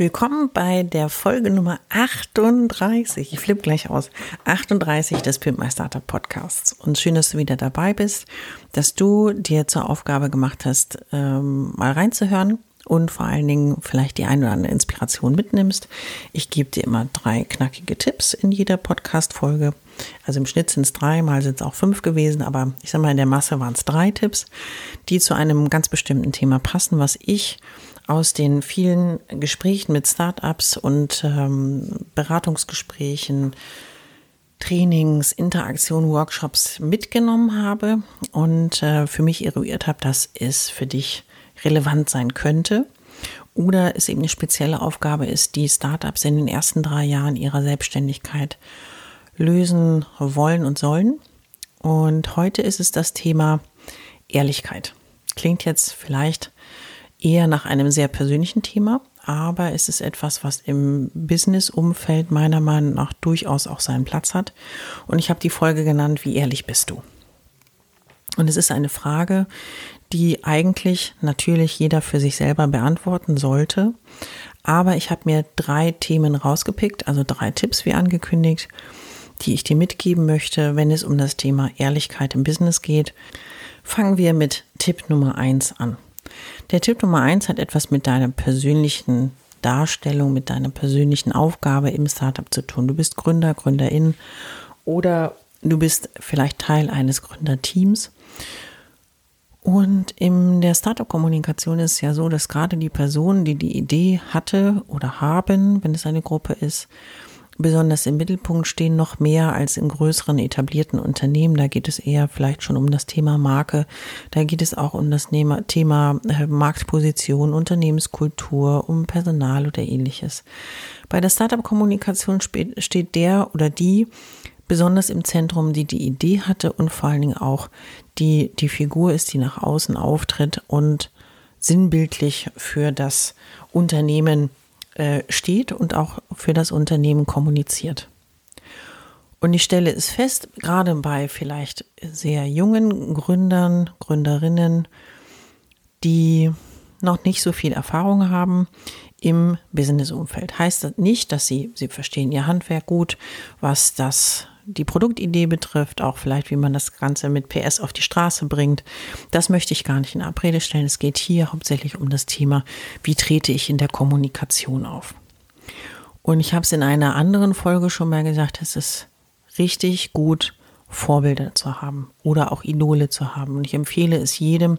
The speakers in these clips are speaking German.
Willkommen bei der Folge Nummer 38. Ich flippe gleich aus. 38 des Pimp My Startup Podcasts. Und schön, dass du wieder dabei bist, dass du dir zur Aufgabe gemacht hast, ähm, mal reinzuhören und vor allen Dingen vielleicht die eine oder andere Inspiration mitnimmst. Ich gebe dir immer drei knackige Tipps in jeder Podcast-Folge. Also im Schnitt sind es drei, mal sind es auch fünf gewesen, aber ich sage mal, in der Masse waren es drei Tipps, die zu einem ganz bestimmten Thema passen, was ich aus den vielen Gesprächen mit Startups und ähm, Beratungsgesprächen, Trainings, Interaktionen, Workshops mitgenommen habe und äh, für mich eruiert habe, dass es für dich relevant sein könnte oder es eben eine spezielle Aufgabe ist, die Startups in den ersten drei Jahren ihrer Selbstständigkeit lösen wollen und sollen. Und heute ist es das Thema Ehrlichkeit. Klingt jetzt vielleicht eher nach einem sehr persönlichen Thema, aber es ist etwas, was im Business-Umfeld meiner Meinung nach durchaus auch seinen Platz hat. Und ich habe die Folge genannt, wie ehrlich bist du? Und es ist eine Frage, die eigentlich natürlich jeder für sich selber beantworten sollte. Aber ich habe mir drei Themen rausgepickt, also drei Tipps wie angekündigt, die ich dir mitgeben möchte, wenn es um das Thema Ehrlichkeit im Business geht. Fangen wir mit Tipp Nummer eins an. Der Tipp Nummer eins hat etwas mit deiner persönlichen Darstellung, mit deiner persönlichen Aufgabe im Startup zu tun. Du bist Gründer, Gründerin oder du bist vielleicht Teil eines Gründerteams. Und in der Startup-Kommunikation ist es ja so, dass gerade die Person, die die Idee hatte oder haben, wenn es eine Gruppe ist, besonders im Mittelpunkt stehen, noch mehr als in größeren etablierten Unternehmen. Da geht es eher vielleicht schon um das Thema Marke. Da geht es auch um das Thema äh, Marktposition, Unternehmenskultur, um Personal oder ähnliches. Bei der Startup-Kommunikation steht der oder die besonders im Zentrum, die die Idee hatte und vor allen Dingen auch die, die Figur ist, die nach außen auftritt und sinnbildlich für das Unternehmen äh, steht und auch für das Unternehmen kommuniziert. Und ich stelle es fest, gerade bei vielleicht sehr jungen Gründern, Gründerinnen, die noch nicht so viel Erfahrung haben im Businessumfeld. Heißt das nicht, dass sie, sie verstehen ihr Handwerk gut, was das die Produktidee betrifft, auch vielleicht, wie man das Ganze mit PS auf die Straße bringt. Das möchte ich gar nicht in Abrede stellen. Es geht hier hauptsächlich um das Thema, wie trete ich in der Kommunikation auf. Und ich habe es in einer anderen Folge schon mal gesagt, es ist richtig gut, Vorbilder zu haben oder auch Idole zu haben. Und ich empfehle es jedem,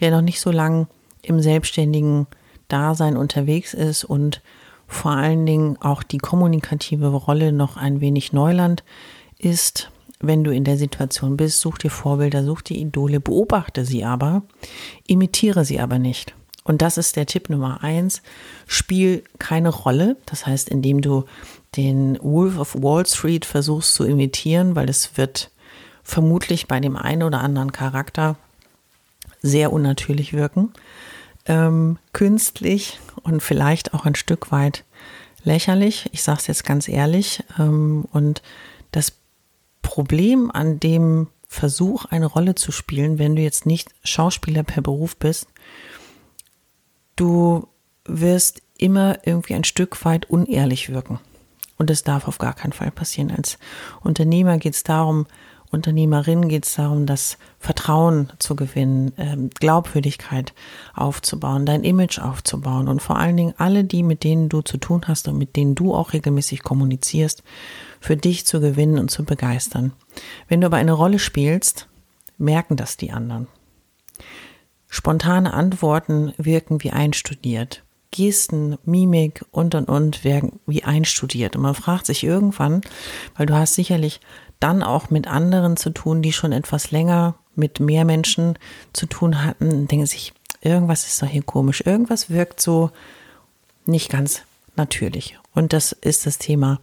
der noch nicht so lange im selbstständigen Dasein unterwegs ist und vor allen Dingen auch die kommunikative Rolle noch ein wenig Neuland ist, wenn du in der Situation bist, such dir Vorbilder, such dir Idole, beobachte sie aber, imitiere sie aber nicht. Und das ist der Tipp Nummer eins. Spiel keine Rolle. Das heißt, indem du den Wolf of Wall Street versuchst zu imitieren, weil es wird vermutlich bei dem einen oder anderen Charakter sehr unnatürlich wirken, ähm, künstlich und vielleicht auch ein Stück weit lächerlich. Ich sage es jetzt ganz ehrlich. Ähm, und das Problem an dem Versuch, eine Rolle zu spielen, wenn du jetzt nicht Schauspieler per Beruf bist, du wirst immer irgendwie ein Stück weit unehrlich wirken. Und das darf auf gar keinen Fall passieren. Als Unternehmer geht es darum, Unternehmerin geht es darum, das Vertrauen zu gewinnen, ähm, Glaubwürdigkeit aufzubauen, dein Image aufzubauen und vor allen Dingen alle die, mit denen du zu tun hast und mit denen du auch regelmäßig kommunizierst, für dich zu gewinnen und zu begeistern. Wenn du aber eine Rolle spielst, merken das die anderen. Spontane Antworten wirken wie einstudiert. Gesten, Mimik und und und wirken wie einstudiert. Und man fragt sich irgendwann, weil du hast sicherlich dann auch mit anderen zu tun, die schon etwas länger mit mehr Menschen zu tun hatten, denken sich, irgendwas ist doch hier komisch, irgendwas wirkt so nicht ganz natürlich. Und das ist das Thema.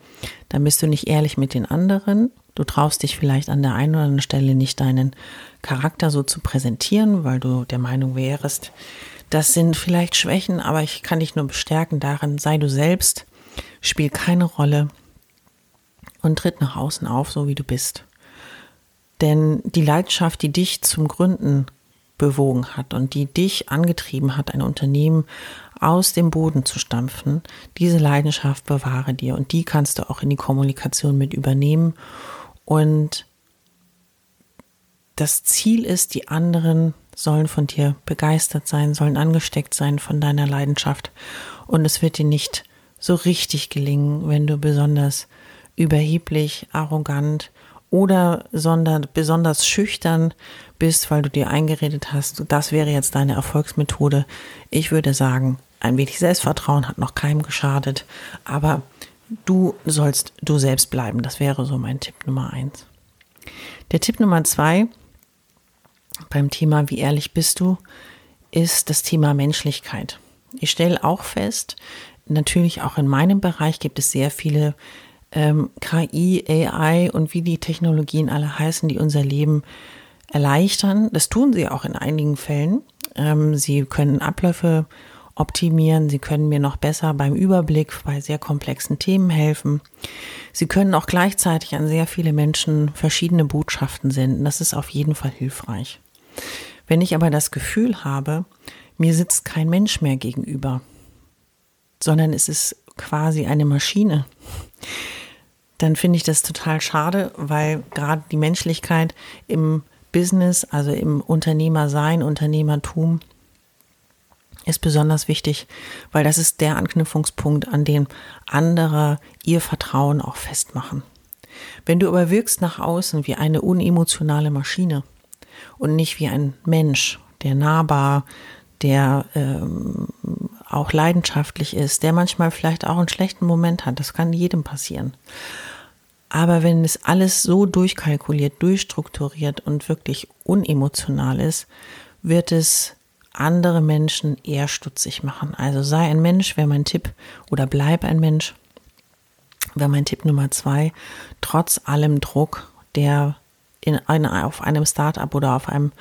Da bist du nicht ehrlich mit den anderen. Du traust dich vielleicht an der einen oder anderen Stelle nicht deinen Charakter so zu präsentieren, weil du der Meinung wärst, das sind vielleicht Schwächen, aber ich kann dich nur bestärken darin, sei du selbst, spiel keine Rolle und tritt nach außen auf, so wie du bist. Denn die Leidenschaft, die dich zum Gründen bewogen hat und die dich angetrieben hat, ein Unternehmen aus dem Boden zu stampfen, diese Leidenschaft bewahre dir und die kannst du auch in die Kommunikation mit übernehmen. Und das Ziel ist, die anderen sollen von dir begeistert sein, sollen angesteckt sein von deiner Leidenschaft. Und es wird dir nicht so richtig gelingen, wenn du besonders überheblich, arrogant oder besonders schüchtern bist, weil du dir eingeredet hast, das wäre jetzt deine Erfolgsmethode. Ich würde sagen, ein wenig Selbstvertrauen hat noch keinem geschadet, aber du sollst du selbst bleiben. Das wäre so mein Tipp Nummer eins. Der Tipp Nummer zwei beim Thema, wie ehrlich bist du, ist das Thema Menschlichkeit. Ich stelle auch fest, natürlich auch in meinem Bereich gibt es sehr viele ähm, KI, AI und wie die Technologien alle heißen, die unser Leben erleichtern. Das tun sie auch in einigen Fällen. Ähm, sie können Abläufe optimieren, sie können mir noch besser beim Überblick bei sehr komplexen Themen helfen. Sie können auch gleichzeitig an sehr viele Menschen verschiedene Botschaften senden. Das ist auf jeden Fall hilfreich. Wenn ich aber das Gefühl habe, mir sitzt kein Mensch mehr gegenüber, sondern es ist quasi eine Maschine, dann finde ich das total schade, weil gerade die Menschlichkeit im Business, also im Unternehmersein, Unternehmertum, ist besonders wichtig, weil das ist der Anknüpfungspunkt, an dem andere ihr Vertrauen auch festmachen. Wenn du aber wirkst nach außen wie eine unemotionale Maschine und nicht wie ein Mensch, der nahbar, der ähm, auch leidenschaftlich ist, der manchmal vielleicht auch einen schlechten Moment hat, das kann jedem passieren. Aber wenn es alles so durchkalkuliert, durchstrukturiert und wirklich unemotional ist, wird es andere Menschen eher stutzig machen. Also sei ein Mensch, wäre mein Tipp, oder bleib ein Mensch, wäre mein Tipp Nummer zwei, trotz allem Druck, der in eine, auf einem Startup oder auf einem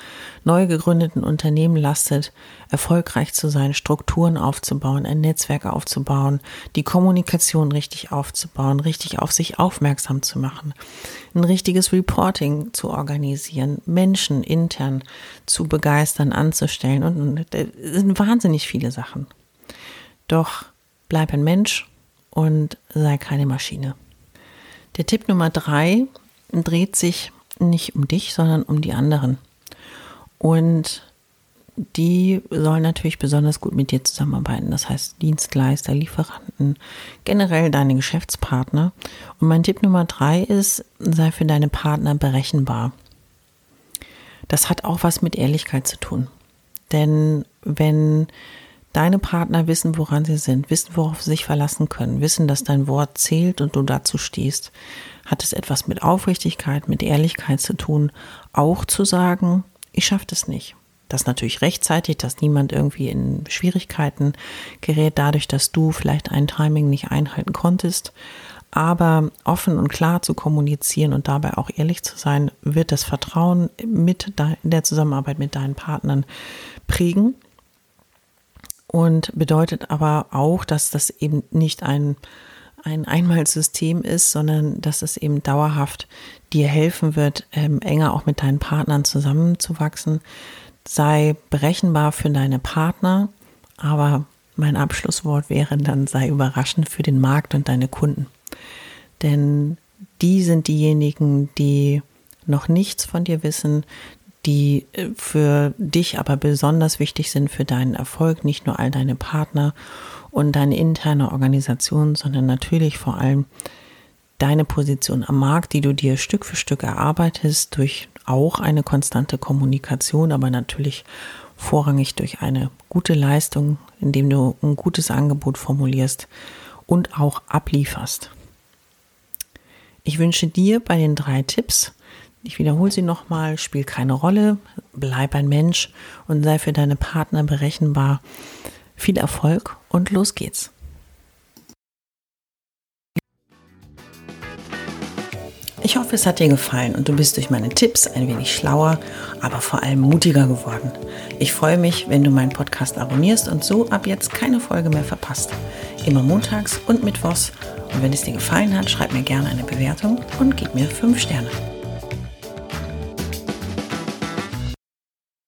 neu gegründeten Unternehmen lastet, erfolgreich zu sein, Strukturen aufzubauen, ein Netzwerk aufzubauen, die Kommunikation richtig aufzubauen, richtig auf sich aufmerksam zu machen, ein richtiges Reporting zu organisieren, Menschen intern zu begeistern, anzustellen und es sind wahnsinnig viele Sachen. Doch bleib ein Mensch und sei keine Maschine. Der Tipp Nummer drei dreht sich nicht um dich, sondern um die anderen. Und die sollen natürlich besonders gut mit dir zusammenarbeiten. Das heißt Dienstleister, Lieferanten, generell deine Geschäftspartner. Und mein Tipp Nummer drei ist, sei für deine Partner berechenbar. Das hat auch was mit Ehrlichkeit zu tun. Denn wenn deine Partner wissen, woran sie sind, wissen, worauf sie sich verlassen können, wissen, dass dein Wort zählt und du dazu stehst, hat es etwas mit Aufrichtigkeit, mit Ehrlichkeit zu tun, auch zu sagen, ich schaffe das nicht. Das natürlich rechtzeitig, dass niemand irgendwie in Schwierigkeiten gerät, dadurch, dass du vielleicht ein Timing nicht einhalten konntest. Aber offen und klar zu kommunizieren und dabei auch ehrlich zu sein, wird das Vertrauen mit der Zusammenarbeit mit deinen Partnern prägen und bedeutet aber auch, dass das eben nicht ein, ein Einmalsystem ist, sondern dass es eben dauerhaft dir helfen wird, ähm, enger auch mit deinen Partnern zusammenzuwachsen. Sei berechenbar für deine Partner, aber mein Abschlusswort wäre dann, sei überraschend für den Markt und deine Kunden. Denn die sind diejenigen, die noch nichts von dir wissen, die äh, für dich aber besonders wichtig sind für deinen Erfolg, nicht nur all deine Partner und deine interne Organisation, sondern natürlich vor allem deine Position am Markt, die du dir Stück für Stück erarbeitest durch auch eine konstante Kommunikation, aber natürlich vorrangig durch eine gute Leistung, indem du ein gutes Angebot formulierst und auch ablieferst. Ich wünsche dir bei den drei Tipps, ich wiederhole sie nochmal, spiel keine Rolle, bleib ein Mensch und sei für deine Partner berechenbar. Viel Erfolg und los geht's. Ich hoffe, es hat dir gefallen und du bist durch meine Tipps ein wenig schlauer, aber vor allem mutiger geworden. Ich freue mich, wenn du meinen Podcast abonnierst und so ab jetzt keine Folge mehr verpasst. Immer montags und mittwochs. Und wenn es dir gefallen hat, schreib mir gerne eine Bewertung und gib mir 5 Sterne.